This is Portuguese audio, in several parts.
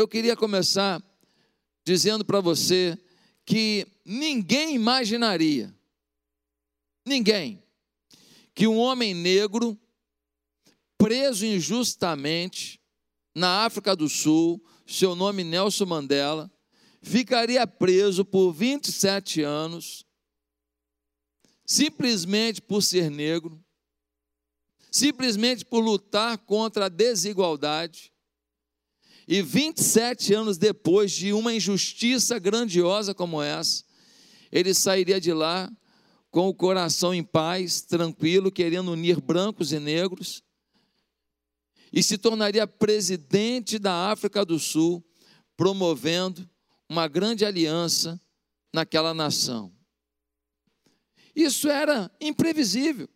eu queria começar dizendo para você que ninguém imaginaria, ninguém, que um homem negro, preso injustamente na África do Sul, seu nome Nelson Mandela, ficaria preso por 27 anos, simplesmente por ser negro, simplesmente por lutar contra a desigualdade. E 27 anos depois de uma injustiça grandiosa como essa, ele sairia de lá com o coração em paz, tranquilo, querendo unir brancos e negros, e se tornaria presidente da África do Sul, promovendo uma grande aliança naquela nação. Isso era imprevisível.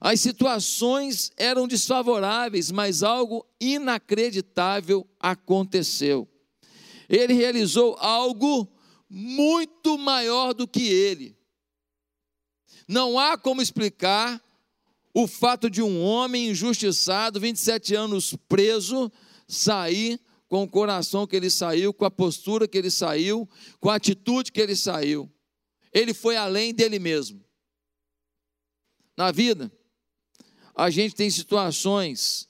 As situações eram desfavoráveis, mas algo inacreditável aconteceu. Ele realizou algo muito maior do que ele. Não há como explicar o fato de um homem injustiçado, 27 anos preso, sair com o coração que ele saiu, com a postura que ele saiu, com a atitude que ele saiu. Ele foi além dele mesmo. Na vida, a gente tem situações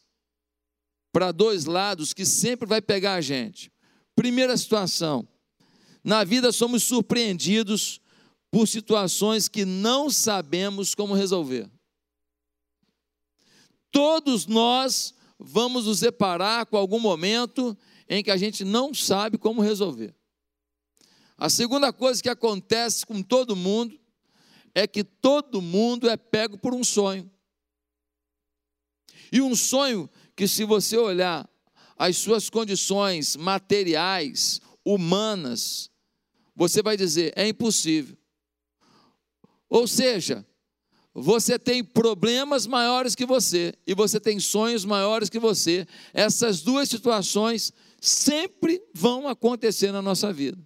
para dois lados que sempre vai pegar a gente. Primeira situação, na vida somos surpreendidos por situações que não sabemos como resolver. Todos nós vamos nos deparar com algum momento em que a gente não sabe como resolver. A segunda coisa que acontece com todo mundo é que todo mundo é pego por um sonho. E um sonho que, se você olhar as suas condições materiais, humanas, você vai dizer: é impossível. Ou seja, você tem problemas maiores que você e você tem sonhos maiores que você. Essas duas situações sempre vão acontecer na nossa vida.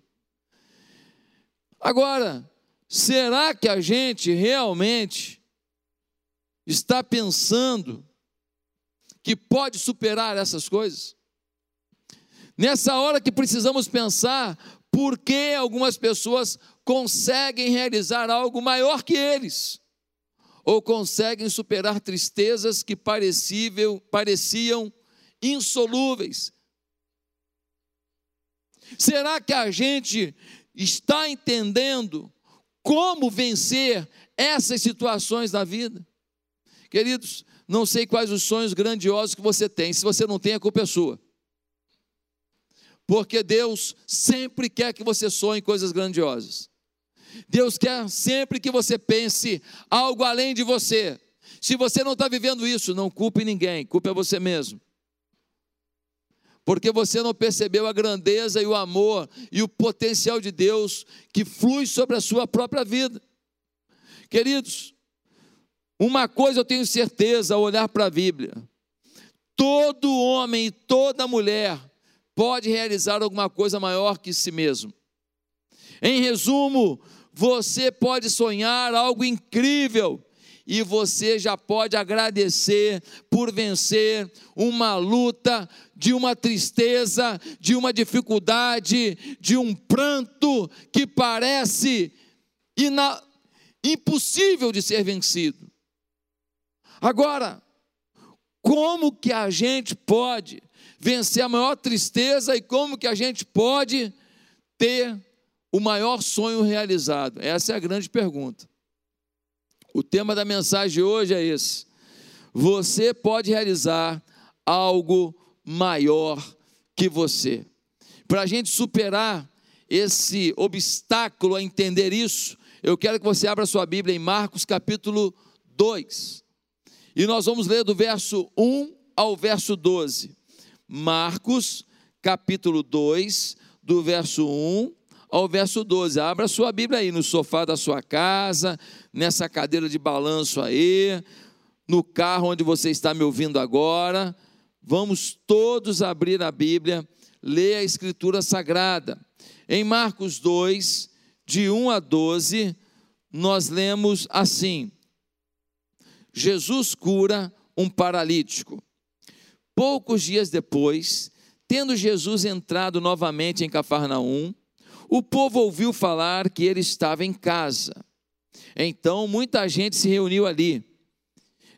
Agora, será que a gente realmente está pensando que pode superar essas coisas? Nessa hora que precisamos pensar por que algumas pessoas conseguem realizar algo maior que eles, ou conseguem superar tristezas que pareciam insolúveis. Será que a gente está entendendo como vencer essas situações da vida? Queridos, não sei quais os sonhos grandiosos que você tem. Se você não tem, a culpa é sua. Porque Deus sempre quer que você sonhe coisas grandiosas. Deus quer sempre que você pense algo além de você. Se você não está vivendo isso, não culpe ninguém, culpe a você mesmo. Porque você não percebeu a grandeza e o amor e o potencial de Deus que flui sobre a sua própria vida. Queridos, uma coisa eu tenho certeza ao olhar para a Bíblia: todo homem e toda mulher pode realizar alguma coisa maior que si mesmo. Em resumo, você pode sonhar algo incrível e você já pode agradecer por vencer uma luta, de uma tristeza, de uma dificuldade, de um pranto que parece ina... impossível de ser vencido. Agora, como que a gente pode vencer a maior tristeza e como que a gente pode ter o maior sonho realizado? Essa é a grande pergunta. O tema da mensagem de hoje é esse. Você pode realizar algo maior que você. Para a gente superar esse obstáculo a entender isso, eu quero que você abra sua Bíblia em Marcos capítulo 2. E nós vamos ler do verso 1 ao verso 12. Marcos, capítulo 2, do verso 1 ao verso 12. Abra sua Bíblia aí no sofá da sua casa, nessa cadeira de balanço aí, no carro onde você está me ouvindo agora. Vamos todos abrir a Bíblia, ler a Escritura Sagrada. Em Marcos 2, de 1 a 12, nós lemos assim: Jesus cura um paralítico. Poucos dias depois, tendo Jesus entrado novamente em Cafarnaum, o povo ouviu falar que ele estava em casa. Então muita gente se reuniu ali,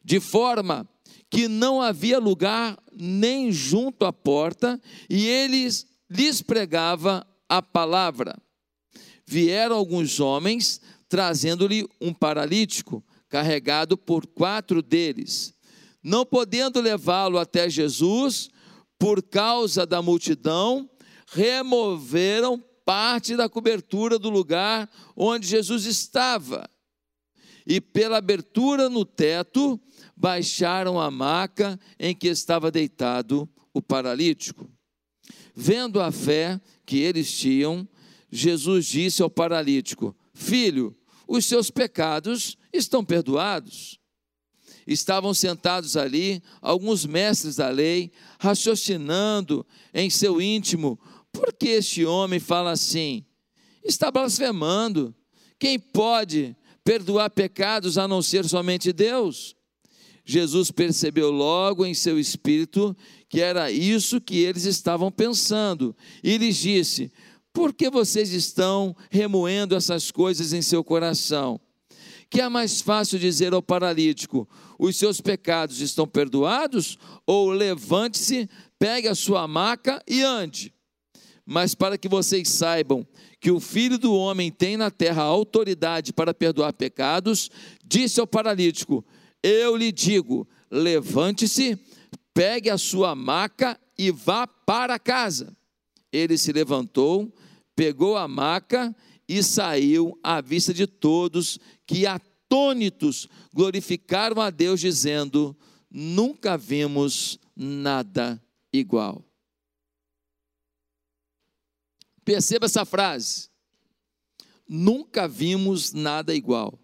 de forma que não havia lugar nem junto à porta, e eles lhes pregava a palavra. Vieram alguns homens trazendo-lhe um paralítico, carregado por quatro deles. Não podendo levá-lo até Jesus, por causa da multidão, removeram parte da cobertura do lugar onde Jesus estava. E pela abertura no teto, baixaram a maca em que estava deitado o paralítico. Vendo a fé que eles tinham, Jesus disse ao paralítico: Filho, os seus pecados estão perdoados. Estavam sentados ali alguns mestres da lei, raciocinando em seu íntimo: por que este homem fala assim? Está blasfemando. Quem pode perdoar pecados a não ser somente Deus? Jesus percebeu logo em seu espírito que era isso que eles estavam pensando e lhes disse: por que vocês estão remoendo essas coisas em seu coração? Que é mais fácil dizer ao paralítico: os seus pecados estão perdoados? Ou levante-se, pegue a sua maca e ande. Mas para que vocês saibam que o filho do homem tem na terra autoridade para perdoar pecados, disse ao paralítico: Eu lhe digo, levante-se, pegue a sua maca e vá para casa. Ele se levantou, pegou a maca e saiu à vista de todos, que atônitos glorificaram a Deus, dizendo: Nunca vimos nada igual. Perceba essa frase. Nunca vimos nada igual.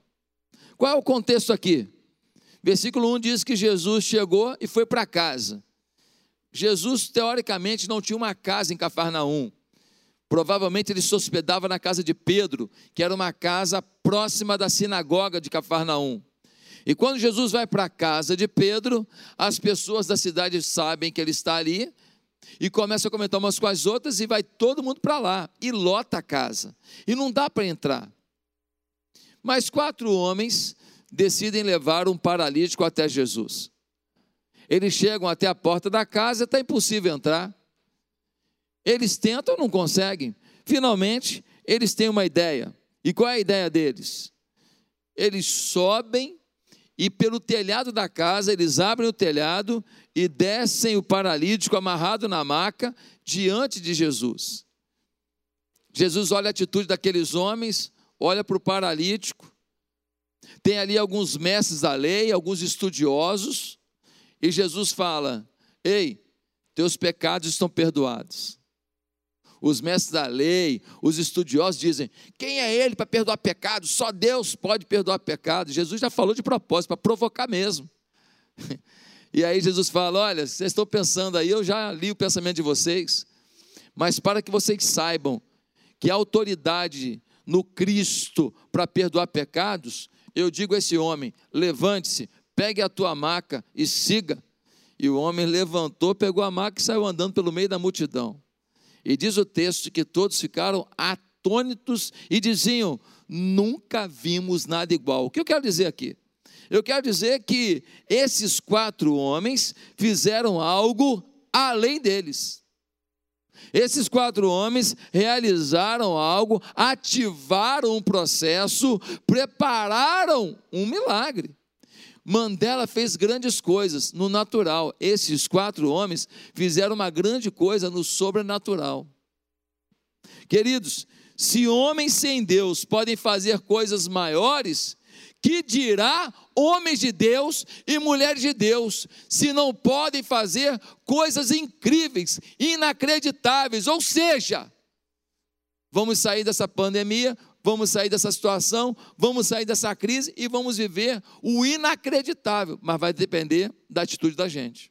Qual é o contexto aqui? Versículo 1 diz que Jesus chegou e foi para casa. Jesus, teoricamente, não tinha uma casa em Cafarnaum. Provavelmente ele se hospedava na casa de Pedro, que era uma casa próxima da sinagoga de Cafarnaum. E quando Jesus vai para a casa de Pedro, as pessoas da cidade sabem que ele está ali e começam a comentar umas com as outras e vai todo mundo para lá e lota a casa. E não dá para entrar. Mas quatro homens decidem levar um paralítico até Jesus. Eles chegam até a porta da casa, está impossível entrar. Eles tentam, não conseguem. Finalmente, eles têm uma ideia. E qual é a ideia deles? Eles sobem e pelo telhado da casa, eles abrem o telhado e descem o paralítico amarrado na maca diante de Jesus. Jesus olha a atitude daqueles homens, olha para o paralítico. Tem ali alguns mestres da lei, alguns estudiosos, e Jesus fala: Ei, teus pecados estão perdoados os mestres da lei, os estudiosos dizem: quem é ele para perdoar pecado? Só Deus pode perdoar pecado. Jesus já falou de propósito, para provocar mesmo. E aí Jesus fala: olha, vocês estão pensando aí, eu já li o pensamento de vocês, mas para que vocês saibam que a autoridade no Cristo para perdoar pecados, eu digo a esse homem: levante-se, pegue a tua maca e siga. E o homem levantou, pegou a maca e saiu andando pelo meio da multidão. E diz o texto que todos ficaram atônitos e diziam: nunca vimos nada igual. O que eu quero dizer aqui? Eu quero dizer que esses quatro homens fizeram algo além deles. Esses quatro homens realizaram algo, ativaram um processo, prepararam um milagre. Mandela fez grandes coisas no natural. Esses quatro homens fizeram uma grande coisa no sobrenatural. Queridos, se homens sem Deus podem fazer coisas maiores, que dirá homens de Deus e mulheres de Deus, se não podem fazer coisas incríveis, inacreditáveis? Ou seja, vamos sair dessa pandemia, vamos sair dessa situação, vamos sair dessa crise e vamos viver o inacreditável, mas vai depender da atitude da gente.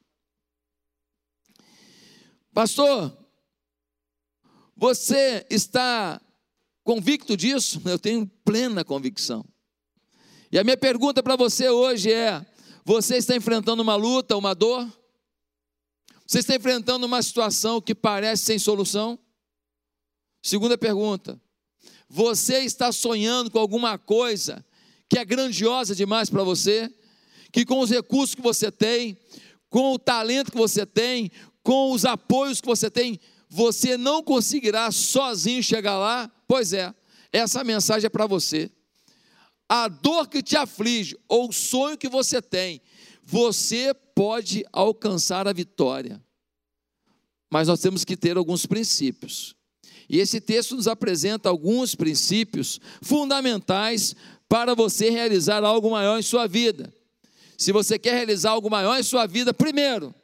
Pastor, você está convicto disso? Eu tenho plena convicção. E a minha pergunta para você hoje é: você está enfrentando uma luta, uma dor? Você está enfrentando uma situação que parece sem solução? Segunda pergunta: você está sonhando com alguma coisa que é grandiosa demais para você? Que com os recursos que você tem, com o talento que você tem, com os apoios que você tem, você não conseguirá sozinho chegar lá? Pois é, essa mensagem é para você. A dor que te aflige ou o sonho que você tem, você pode alcançar a vitória. Mas nós temos que ter alguns princípios. E esse texto nos apresenta alguns princípios fundamentais para você realizar algo maior em sua vida. Se você quer realizar algo maior em sua vida, primeiro,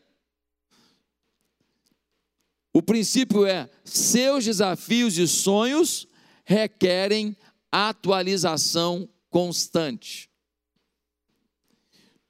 o princípio é: seus desafios e sonhos requerem atualização constante.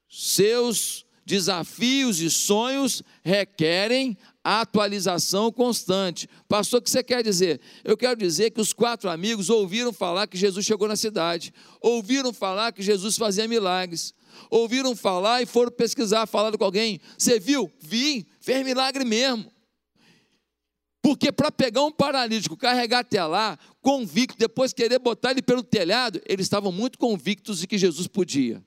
Seus desafios e sonhos requerem atualização constante. Pastor, o que você quer dizer? Eu quero dizer que os quatro amigos ouviram falar que Jesus chegou na cidade, ouviram falar que Jesus fazia milagres, ouviram falar e foram pesquisar, falaram com alguém. Você viu? Vi, fez milagre mesmo. Porque para pegar um paralítico, carregar até lá, convicto, depois querer botar ele pelo telhado, eles estavam muito convictos de que Jesus podia.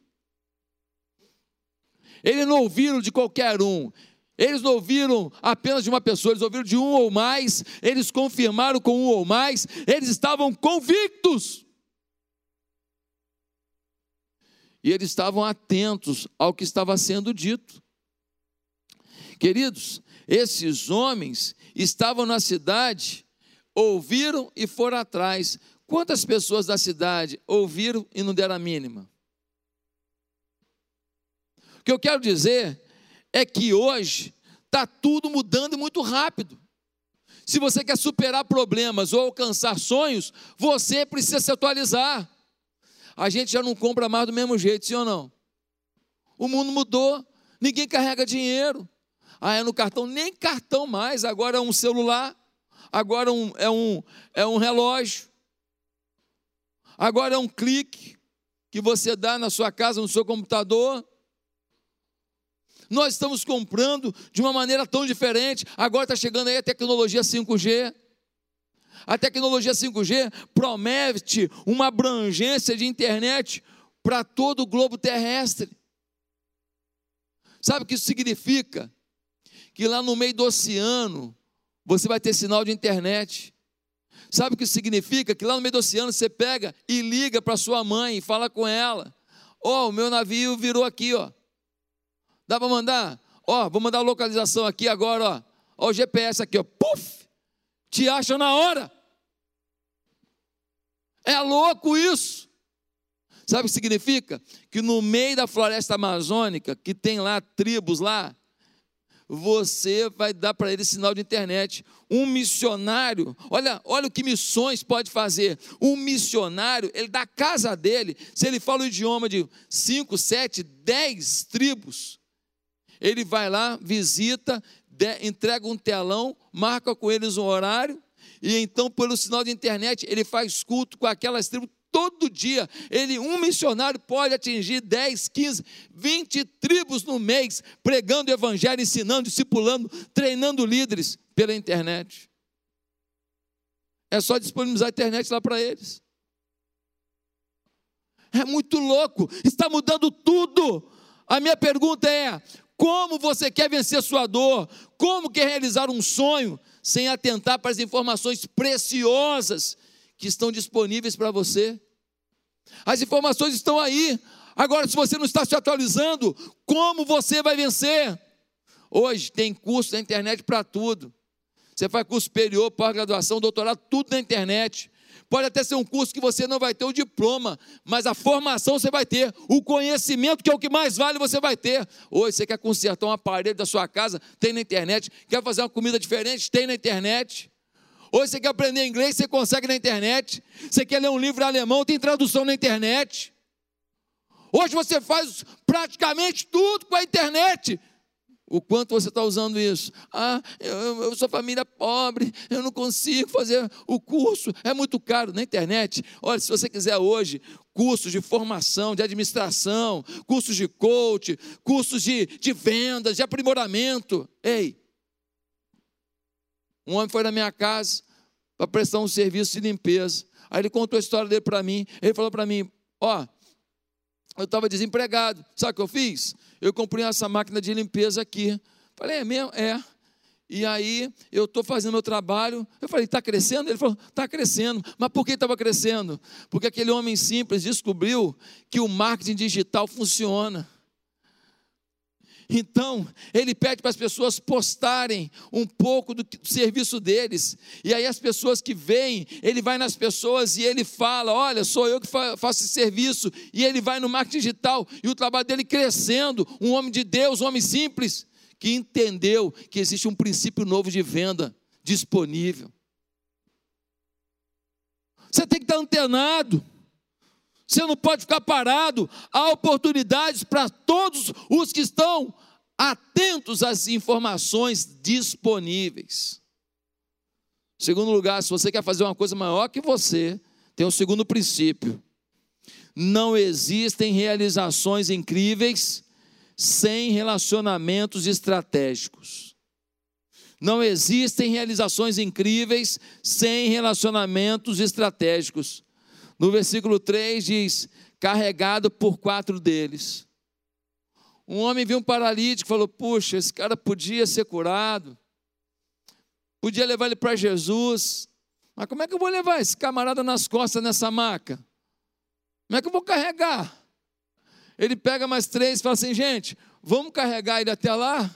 Eles não ouviram de qualquer um, eles não ouviram apenas de uma pessoa, eles ouviram de um ou mais, eles confirmaram com um ou mais, eles estavam convictos. E eles estavam atentos ao que estava sendo dito. Queridos, esses homens estavam na cidade, ouviram e foram atrás. Quantas pessoas da cidade ouviram e não deram a mínima? O que eu quero dizer é que hoje está tudo mudando muito rápido. Se você quer superar problemas ou alcançar sonhos, você precisa se atualizar. A gente já não compra mais do mesmo jeito, sim ou não? O mundo mudou, ninguém carrega dinheiro. Ah, é no cartão, nem cartão mais, agora é um celular, agora é um, é um, é um relógio, agora é um clique que você dá na sua casa, no seu computador. Nós estamos comprando de uma maneira tão diferente. Agora está chegando aí a tecnologia 5G. A tecnologia 5G promete uma abrangência de internet para todo o globo terrestre. Sabe o que isso significa? Que lá no meio do oceano você vai ter sinal de internet. Sabe o que isso significa? Que lá no meio do oceano você pega e liga para sua mãe e fala com ela: Ó, oh, o meu navio virou aqui, ó. Dá para mandar? Ó, vou mandar a localização aqui agora, ó. Ó o GPS aqui, ó. Puf! Te acha na hora. É louco isso. Sabe o que significa? Que no meio da floresta amazônica, que tem lá tribos lá, você vai dar para ele sinal de internet. Um missionário, olha, olha o que missões pode fazer. Um missionário, ele da casa dele, se ele fala o idioma de 5, 7, 10 tribos, ele vai lá, visita, entrega um telão, marca com eles um horário, e então, pelo sinal de internet, ele faz culto com aquelas tribos todo dia. Ele, um missionário pode atingir 10, 15, 20 tribos no mês, pregando o evangelho, ensinando, discipulando, treinando líderes pela internet. É só disponibilizar a internet lá para eles. É muito louco, está mudando tudo. A minha pergunta é: como você quer vencer sua dor? Como quer realizar um sonho sem atentar para as informações preciosas que estão disponíveis para você? As informações estão aí. Agora, se você não está se atualizando, como você vai vencer? Hoje tem curso na internet para tudo. Você faz curso superior, pós-graduação, doutorado, tudo na internet. Pode até ser um curso que você não vai ter o diploma, mas a formação você vai ter, o conhecimento, que é o que mais vale, você vai ter. Hoje você quer consertar um aparelho da sua casa, tem na internet. Quer fazer uma comida diferente, tem na internet. Hoje você quer aprender inglês, você consegue na internet. Você quer ler um livro alemão, tem tradução na internet. Hoje você faz praticamente tudo com a internet. O quanto você está usando isso? Ah, eu, eu, sou família pobre, eu não consigo fazer o curso, é muito caro na internet. Olha, se você quiser hoje cursos de formação, de administração, cursos de coach, cursos de, de vendas, de aprimoramento, ei, Um homem foi na minha casa para prestar um serviço de limpeza. Aí ele contou a história dele para mim. Ele falou para mim: Ó, eu estava desempregado. Sabe o que eu fiz? Eu comprei essa máquina de limpeza aqui. Falei: É mesmo? É. E aí eu estou fazendo meu trabalho. Eu falei, está crescendo? Ele falou, está crescendo. Mas por que estava crescendo? Porque aquele homem simples descobriu que o marketing digital funciona. Então, ele pede para as pessoas postarem um pouco do, serviço deles. E aí, as pessoas que vêm, ele vai nas pessoas e ele fala: Olha, sou eu que faço esse serviço. E ele vai no marketing digital e o trabalho dele crescendo. Um homem de Deus, um homem simples que entendeu que existe um princípio novo de venda disponível. Você tem que estar antenado. Você não pode ficar parado. Há oportunidades para todos os que estão atentos às informações disponíveis. Segundo lugar, se você quer fazer uma coisa maior que você, tem um segundo princípio. Não existem realizações incríveis sem relacionamentos estratégicos. Não existem realizações incríveis sem relacionamentos estratégicos. No versículo 3 diz: carregado por quatro deles. Um homem viu um paralítico e falou: Puxa, esse cara podia ser curado, podia levar ele para Jesus, mas como é que eu vou levar esse camarada nas costas nessa maca? Como é que eu vou carregar? Ele pega mais três e fala assim: gente, vamos carregar ele até lá?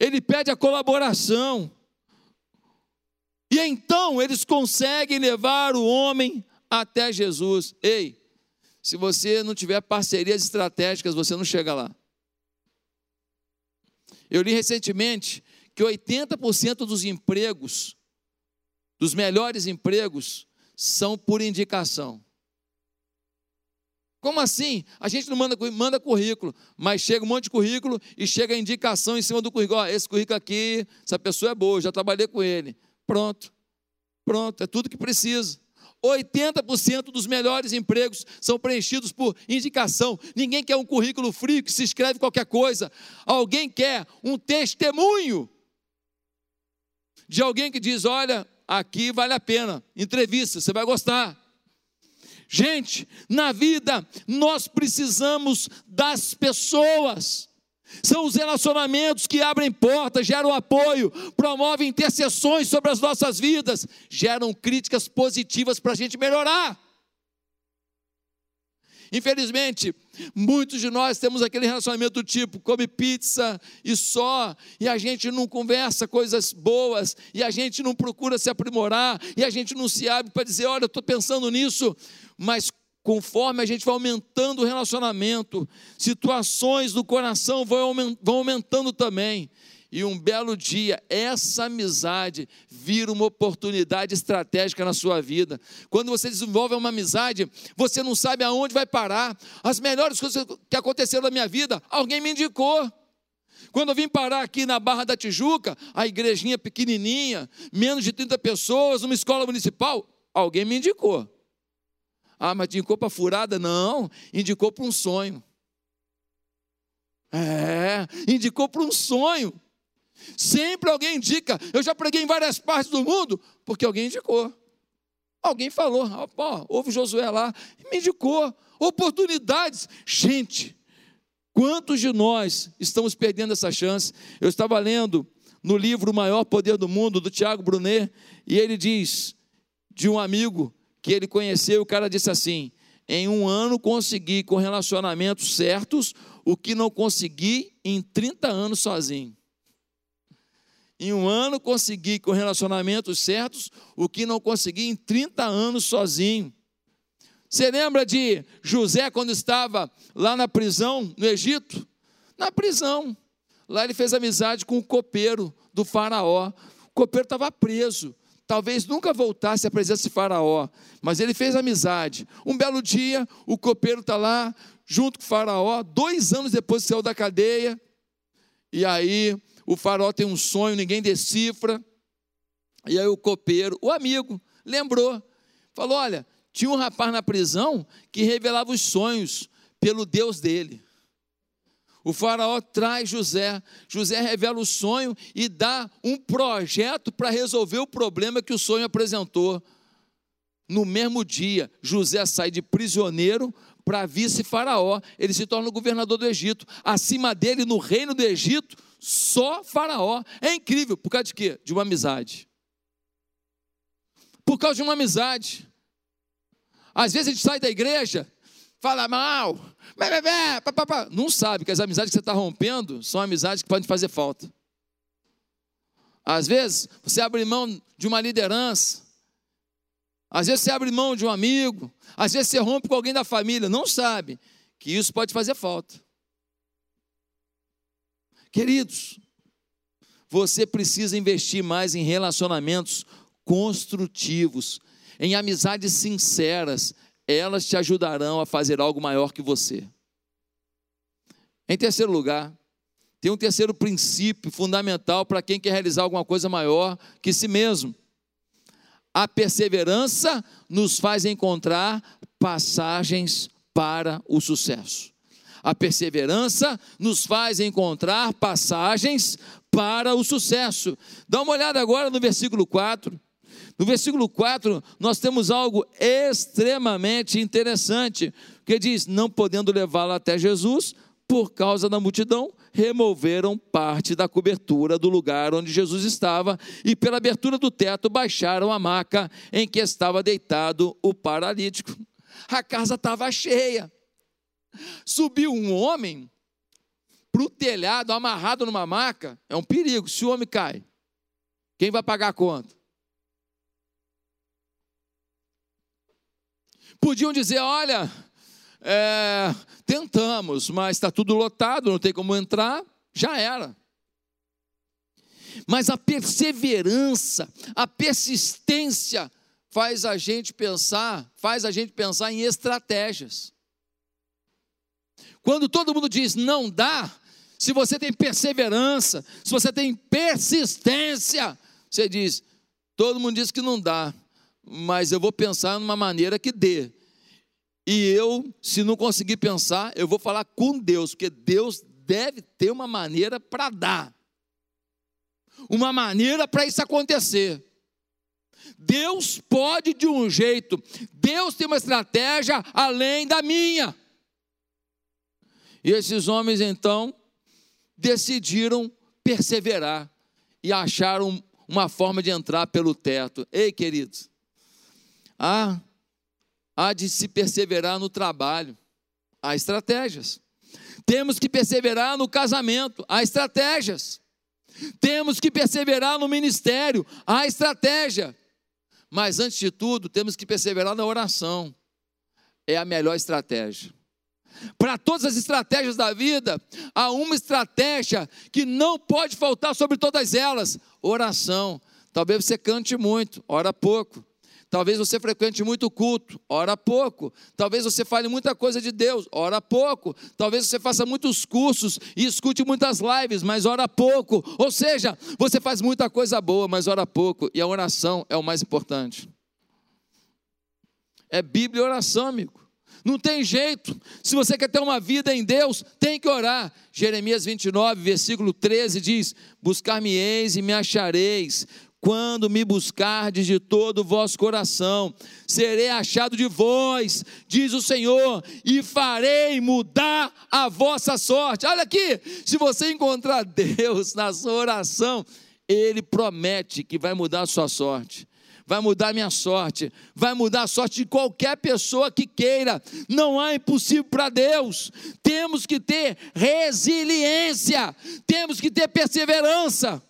Ele pede a colaboração. E então eles conseguem levar o homem até Jesus. Ei, se você não tiver parcerias estratégicas, você não chega lá. Eu li recentemente que 80% dos empregos, dos melhores empregos, são por indicação. Como assim? A gente não manda, manda currículo, mas chega um monte de currículo e chega a indicação em cima do currículo. Ó, esse currículo aqui, essa pessoa é boa, já trabalhei com ele. Pronto. Pronto, é tudo que precisa. 80% dos melhores empregos são preenchidos por indicação. Ninguém quer um currículo frio que se escreve qualquer coisa. Alguém quer um testemunho de alguém que diz: olha, aqui vale a pena. Entrevista, você vai gostar. Gente, na vida nós precisamos das pessoas. São os relacionamentos que abrem portas, geram apoio, promovem intercessões sobre as nossas vidas, geram críticas positivas para a gente melhorar. Infelizmente, muitos de nós temos aquele relacionamento do tipo: come pizza e só, e a gente não conversa coisas boas, e a gente não procura se aprimorar, e a gente não se abre para dizer: olha, eu estou pensando nisso, mas conforme a gente vai aumentando o relacionamento, situações do coração vão aumentando também. E um belo dia, essa amizade vira uma oportunidade estratégica na sua vida. Quando você desenvolve uma amizade, você não sabe aonde vai parar. As melhores coisas que aconteceram na minha vida, alguém me indicou. Quando eu vim parar aqui na Barra da Tijuca, a igrejinha pequenininha, menos de 30 pessoas, uma escola municipal, alguém me indicou. Ah, mas indicou para furada? Não, indicou para um sonho. É, indicou para um sonho. Sempre alguém indica. Eu já preguei em várias partes do mundo, porque alguém indicou. Alguém falou, ó, houve Josué lá, me indicou. Oportunidades. Gente, quantos de nós estamos perdendo essa chance? Eu estava lendo no livro O Maior Poder do Mundo, do Tiago Brunet, e ele diz de um amigo que ele conheceu, o cara disse assim: em um ano consegui com relacionamentos certos o que não consegui em 30 anos sozinho. Em um ano consegui com relacionamentos certos o que não consegui em 30 anos sozinho. Você lembra de José quando estava lá na prisão, no Egito? Na prisão. Lá ele fez amizade com o copeiro do faraó. O copeiro estava preso talvez nunca voltasse à presença de Faraó, mas ele fez amizade. Um belo dia, o copeiro está lá, junto com o Faraó, dois anos depois que saiu da cadeia, e aí o Faraó tem um sonho, ninguém decifra, e aí o copeiro, o amigo, lembrou, falou: Olha, tinha um rapaz na prisão que revelava os sonhos pelo Deus dele. O faraó traz José. José revela o sonho e dá um projeto para resolver o problema que o sonho apresentou. No mesmo dia, José sai de prisioneiro para vice-faraó. Ele se torna o governador do Egito. Acima dele, no reino do Egito, só faraó. É incrível. Por causa de quê? De uma amizade. Por causa de uma amizade. Às vezes a gente sai da igreja, fala mal, não sabe que as amizades que você está rompendo são amizades que podem fazer falta. Às vezes você abre mão de uma liderança, às vezes você abre mão de um amigo, às vezes você rompe com alguém da família, não sabe que isso pode fazer falta. Queridos, você precisa investir mais em relacionamentos construtivos, em amizades sinceras, elas te ajudarão a fazer algo maior que você. Em terceiro lugar, tem um terceiro princípio fundamental para quem quer realizar alguma coisa maior que si mesmo. A perseverança nos faz encontrar passagens para o sucesso. A perseverança nos faz encontrar passagens para o sucesso. Dá uma olhada agora no versículo 4. No versículo 4, nós temos algo extremamente interessante, que diz: Não podendo levá-lo até Jesus, por causa da multidão, removeram parte da cobertura do lugar onde Jesus estava e, pela abertura do teto, baixaram a maca em que estava deitado o paralítico. A casa estava cheia. Subiu um homem para o telhado, amarrado numa maca, é um perigo. Se o homem cai, quem vai pagar a conta? Podiam dizer: olha, é, tentamos, mas está tudo lotado, não tem como entrar, já era. Mas a perseverança, a persistência faz a gente pensar, faz a gente pensar em estratégias. Quando todo mundo diz não dá, se você tem perseverança, se você tem persistência, você diz, todo mundo diz que não dá, mas eu vou pensar numa maneira que dê. E eu, se não conseguir pensar, eu vou falar com Deus, porque Deus deve ter uma maneira para dar, uma maneira para isso acontecer. Deus pode de um jeito, Deus tem uma estratégia além da minha. E esses homens então decidiram perseverar e acharam uma forma de entrar pelo teto. Ei, queridos, há, há de se perseverar no trabalho, há estratégias. Temos que perseverar no casamento, há estratégias. Temos que perseverar no ministério, há estratégia. Mas antes de tudo, temos que perseverar na oração. É a melhor estratégia. Para todas as estratégias da vida, há uma estratégia que não pode faltar sobre todas elas: oração. Talvez você cante muito, ora pouco. Talvez você frequente muito culto, ora pouco. Talvez você fale muita coisa de Deus, ora pouco. Talvez você faça muitos cursos e escute muitas lives, mas ora pouco. Ou seja, você faz muita coisa boa, mas ora pouco. E a oração é o mais importante. É Bíblia e oração, amigo. Não tem jeito. Se você quer ter uma vida em Deus, tem que orar. Jeremias 29, versículo 13 diz: Buscar-me-eis e me achareis quando me buscardes de todo o vosso coração, serei achado de vós, diz o Senhor, e farei mudar a vossa sorte. Olha aqui, se você encontrar Deus na sua oração, Ele promete que vai mudar a sua sorte. Vai mudar minha sorte, vai mudar a sorte de qualquer pessoa que queira. Não há impossível para Deus. Temos que ter resiliência, temos que ter perseverança.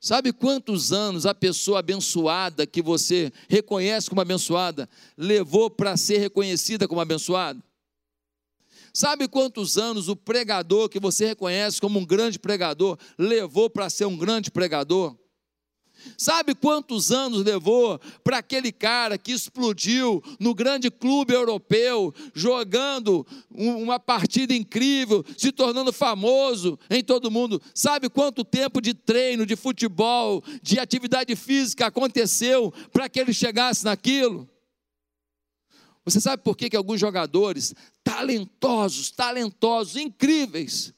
Sabe quantos anos a pessoa abençoada, que você reconhece como abençoada, levou para ser reconhecida como abençoada? Sabe quantos anos o pregador, que você reconhece como um grande pregador, levou para ser um grande pregador? Sabe quantos anos levou para aquele cara que explodiu no grande clube europeu, jogando uma partida incrível, se tornando famoso em todo mundo? Sabe quanto tempo de treino, de futebol, de atividade física aconteceu para que ele chegasse naquilo? Você sabe por que, que alguns jogadores talentosos, talentosos, incríveis,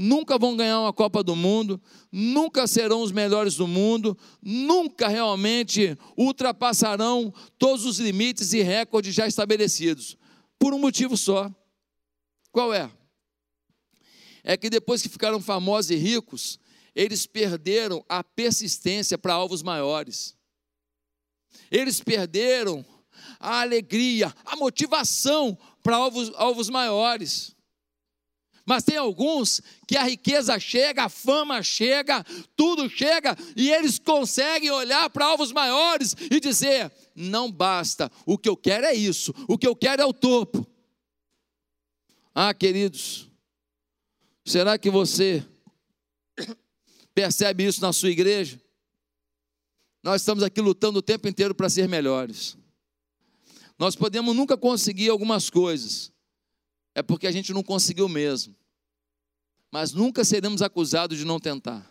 nunca vão ganhar uma Copa do Mundo, nunca serão os melhores do mundo, nunca realmente ultrapassarão todos os limites e recordes já estabelecidos, por um motivo só. Qual é? É que depois que ficaram famosos e ricos, eles perderam a persistência para alvos maiores. Eles perderam a alegria, a motivação para alvos, alvos maiores. Mas tem alguns que a riqueza chega, a fama chega, tudo chega, e eles conseguem olhar para alvos maiores e dizer: não basta, o que eu quero é isso, o que eu quero é o topo. Ah, queridos, será que você percebe isso na sua igreja? Nós estamos aqui lutando o tempo inteiro para ser melhores. Nós podemos nunca conseguir algumas coisas, é porque a gente não conseguiu mesmo. Mas nunca seremos acusados de não tentar.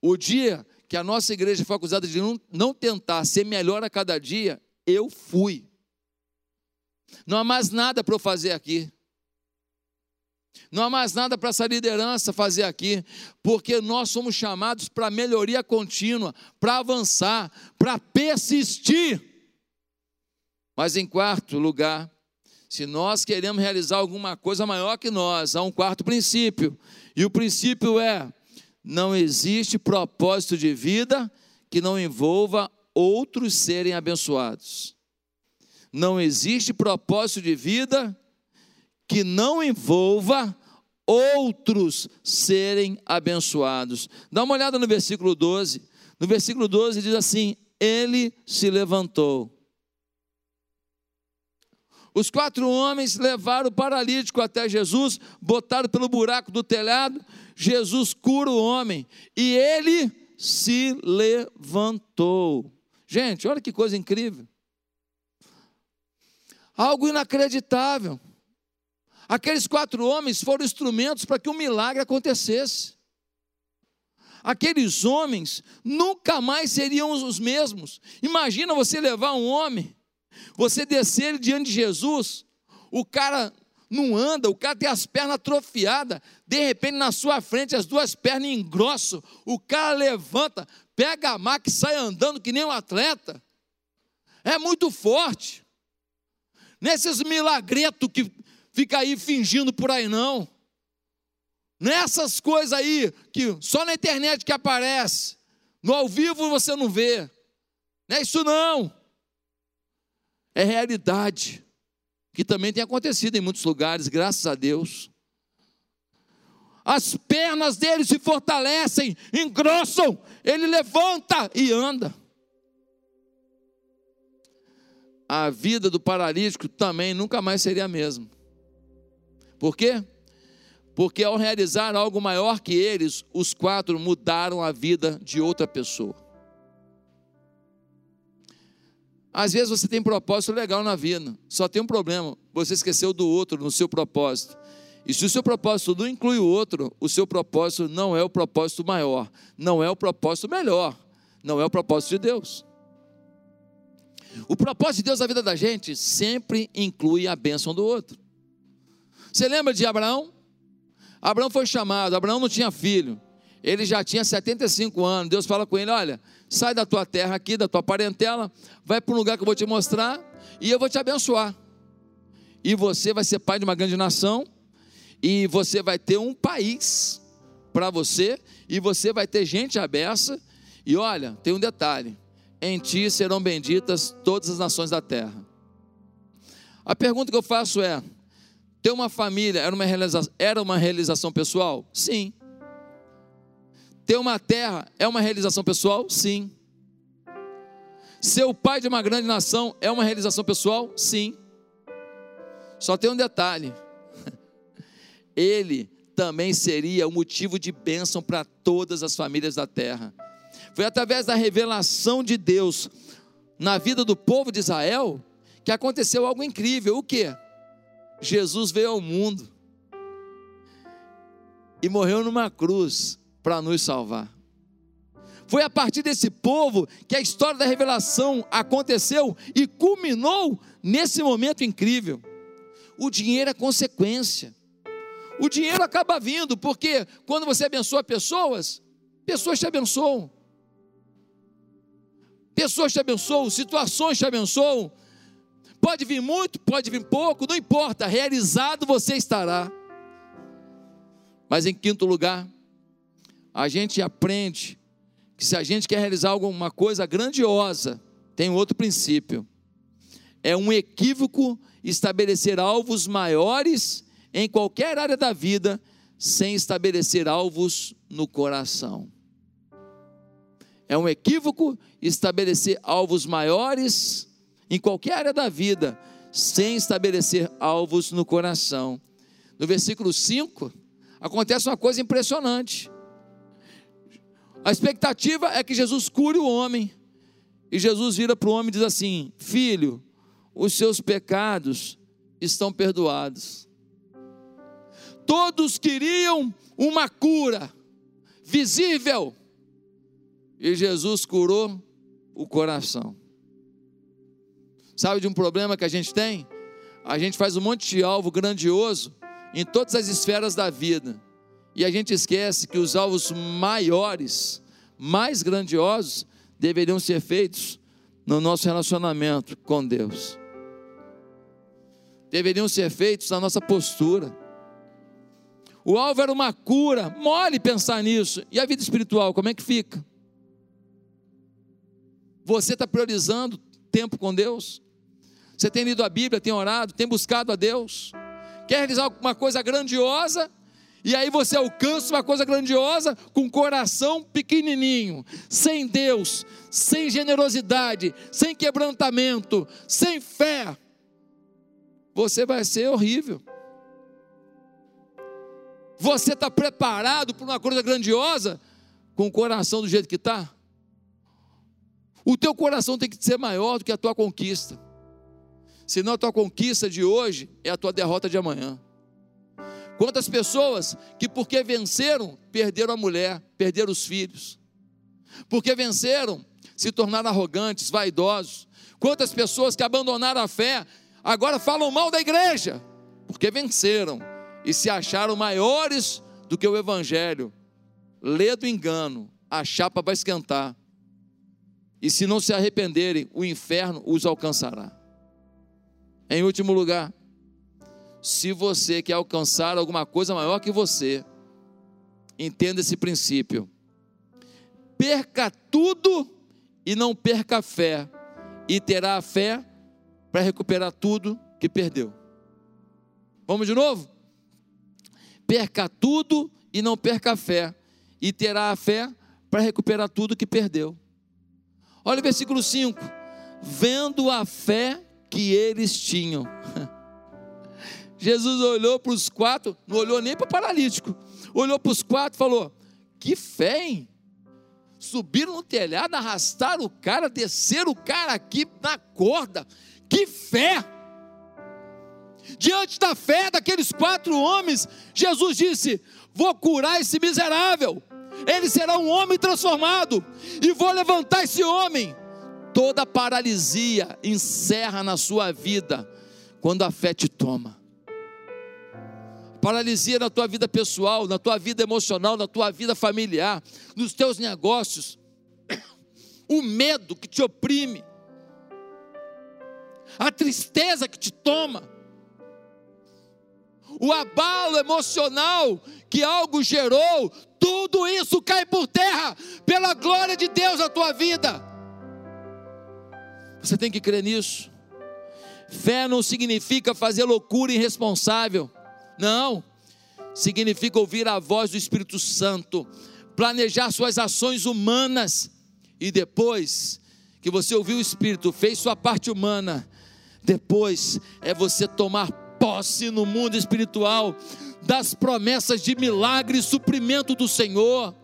O dia que a nossa igreja foi acusada de não, tentar ser melhor a cada dia, eu fui. Não há mais nada para eu fazer aqui. Não há mais nada para essa liderança fazer aqui, porque nós somos chamados para melhoria contínua, para avançar, para persistir. Mas em quarto lugar, se nós queremos realizar alguma coisa maior que nós, há um quarto princípio. E o princípio é: não existe propósito de vida que não envolva outros serem abençoados. Não existe propósito de vida que não envolva outros serem abençoados. Dá uma olhada no versículo 12. No versículo 12 diz assim: Ele se levantou. Os quatro homens levaram o paralítico até Jesus, botaram pelo buraco do telhado. Jesus cura o homem e ele se levantou. Gente, olha que coisa incrível. Algo inacreditável. Aqueles quatro homens foram instrumentos para que um milagre acontecesse. Aqueles homens nunca mais seriam os mesmos. Imagina você levar um homem, você descer diante de Jesus, o cara não anda, o cara tem as pernas atrofiadas, de repente na sua frente as duas pernas engrossam, o cara levanta, pega a maca e sai andando que nem um atleta. É muito forte. Nesses milagretos que fica aí fingindo por aí, não. Nessas coisas aí que só na internet que aparece, no ao vivo você não vê. Não é isso não. É realidade. Que também tem acontecido em muitos lugares, graças a Deus. As pernas dele se fortalecem, engrossam, ele levanta e anda. A vida do paralítico também nunca mais seria a mesma. Por quê? Porque ao realizar algo maior que eles, os quatro mudaram a vida de outra pessoa. Às vezes você tem propósito legal na vida, só tem um problema: você esqueceu do outro no seu propósito. E se o seu propósito não inclui o outro, o seu propósito não é o propósito maior, não é o propósito melhor, não é o propósito de Deus. O propósito de Deus na vida da gente sempre inclui a bênção do outro. Você lembra de Abraão? Abraão foi chamado, Abraão não tinha filho, ele já tinha 75 anos. Deus fala com ele: Olha, sai da tua terra aqui, da tua parentela, vai para um lugar que eu vou te mostrar e eu vou te abençoar. E você vai ser pai de uma grande nação, e você vai ter um país para você, e você vai ter gente aberta. E olha, tem um detalhe: em ti serão benditas todas as nações da terra. A pergunta que eu faço é: ter uma família era uma realização, era uma realização pessoal? Sim. Ter uma terra é uma realização pessoal? Sim. Ser o pai de uma grande nação é uma realização pessoal? Sim. Só tem um detalhe: ele também seria um motivo de bênção para todas as famílias da terra. Foi através da revelação de Deus na vida do povo de Israel que aconteceu algo incrível. O que? Jesus veio ao mundo e morreu numa cruz para nos salvar. Foi a partir desse povo que a história da revelação aconteceu e culminou nesse momento incrível. o dinheiro é consequência. O dinheiro acaba vindo, porque quando você abençoa pessoas, pessoas te abençoam. Pessoas te abençoam, situações te abençoam. Pode vir muito, pode vir pouco, não importa, realizado você estará. Mas em quinto lugar, a gente aprende que se a gente quer realizar alguma coisa grandiosa, tem outro princípio. É um equívoco estabelecer alvos maiores em qualquer área da vida sem estabelecer alvos no coração. É um equívoco estabelecer alvos maiores em qualquer área da vida sem estabelecer alvos no coração. No versículo 5, acontece uma coisa impressionante. A expectativa é que Jesus cure o homem. E Jesus vira para o homem e diz assim: Filho, os seus pecados estão perdoados. Todos queriam uma cura visível, e Jesus curou o coração. Sabe de um problema que a gente tem? A gente faz um monte de alvo grandioso em todas as esferas da vida, e a gente esquece que os alvos maiores, mais grandiosos, deveriam ser feitos no nosso relacionamento com Deus. Deveriam ser feitos na nossa postura. O alvo era uma cura, mole pensar nisso. E a vida espiritual, como é que fica? Você está priorizando tempo com Deus? Você tem lido a Bíblia, tem orado, tem buscado a Deus? Quer realizar uma coisa grandiosa? E aí você alcança uma coisa grandiosa com o coração pequenininho, sem Deus, sem generosidade, sem quebrantamento, sem fé. Você vai ser horrível. Você está preparado para uma coisa grandiosa com o coração do jeito que está? O teu coração tem que ser maior do que a tua conquista. Senão a tua conquista de hoje é a tua derrota de amanhã. Quantas pessoas que porque venceram, perderam a mulher, perderam os filhos. Porque venceram, se tornaram arrogantes, vaidosos. Quantas pessoas que abandonaram a fé, agora falam mal da igreja, porque venceram e se acharam maiores do que o Evangelho. Lê do engano, a chapa vai esquentar. E se não se arrependerem, o inferno os alcançará. Em último lugar, se você quer alcançar alguma coisa maior que você, entenda esse princípio. Perca tudo e não perca a fé, e terá a fé para recuperar tudo que perdeu. Vamos de novo? perca tudo e não perca a fé, e terá a fé para recuperar tudo que perdeu. Olha o versículo 5: vendo a fé que eles tinham. Jesus olhou para os quatro, não olhou nem para o paralítico, olhou para os quatro e falou: Que fé, hein? Subiram no telhado, arrastaram o cara, desceram o cara aqui na corda, que fé! Diante da fé daqueles quatro homens, Jesus disse: Vou curar esse miserável, ele será um homem transformado, e vou levantar esse homem. Toda paralisia encerra na sua vida quando a fé te toma. Paralisia na tua vida pessoal, na tua vida emocional, na tua vida familiar, nos teus negócios. O medo que te oprime, a tristeza que te toma, o abalo emocional que algo gerou, tudo isso cai por terra, pela glória de Deus na tua vida. Você tem que crer nisso. Fé não significa fazer loucura irresponsável, não, significa ouvir a voz do Espírito Santo, planejar suas ações humanas e depois que você ouviu o Espírito, fez sua parte humana, depois é você tomar posse no mundo espiritual das promessas de milagre e suprimento do Senhor.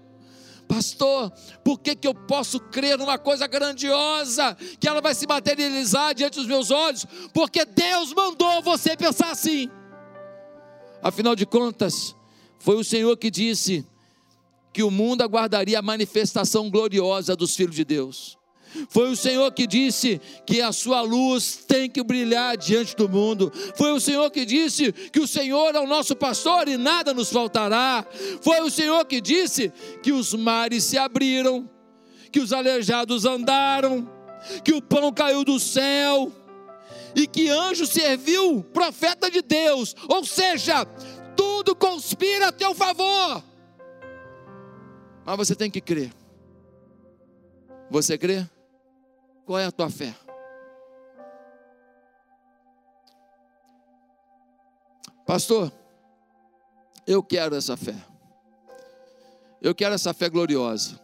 Pastor, por que, que eu posso crer numa coisa grandiosa, que ela vai se materializar diante dos meus olhos? Porque Deus mandou você pensar assim. Afinal de contas, foi o Senhor que disse que o mundo aguardaria a manifestação gloriosa dos filhos de Deus. Foi o Senhor que disse que a sua luz tem que brilhar diante do mundo. Foi o Senhor que disse que o Senhor é o nosso pastor e nada nos faltará. Foi o Senhor que disse que os mares se abriram, que os aleijados andaram, que o pão caiu do céu e que anjo serviu profeta de Deus. Ou seja, tudo conspira a teu favor. Mas você tem que crer. Você crê? Qual é a tua fé? Pastor, eu quero essa fé. Eu quero essa fé gloriosa.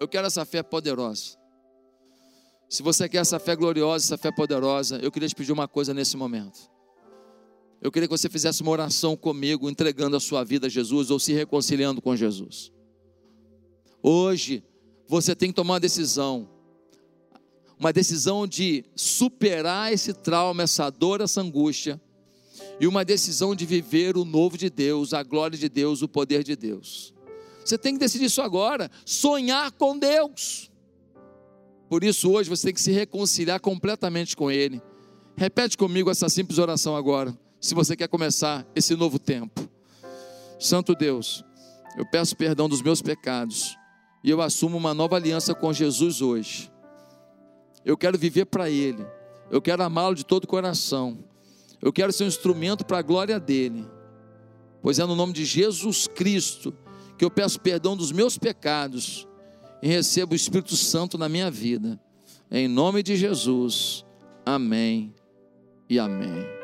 Eu quero essa fé poderosa. Se você quer essa fé gloriosa, essa fé poderosa, eu queria te pedir uma coisa nesse momento. Eu queria que você fizesse uma oração comigo, entregando a sua vida a Jesus ou se reconciliando com Jesus. Hoje, você tem que tomar uma decisão uma decisão de superar esse trauma, essa dor, essa angústia, e uma decisão de viver o novo de Deus, a glória de Deus, o poder de Deus. Você tem que decidir isso agora, sonhar com Deus. Por isso, hoje você tem que se reconciliar completamente com Ele. Repete comigo essa simples oração agora, se você quer começar esse novo tempo. Santo Deus, eu peço perdão dos meus pecados e eu assumo uma nova aliança com Jesus hoje eu quero viver para Ele. Eu quero amá-lo de todo o coração. Eu quero ser um instrumento para a glória dele. Pois é no nome de Jesus Cristo que eu peço perdão dos meus pecados e recebo o Espírito Santo na minha vida. Em nome de Jesus. Amém e amém.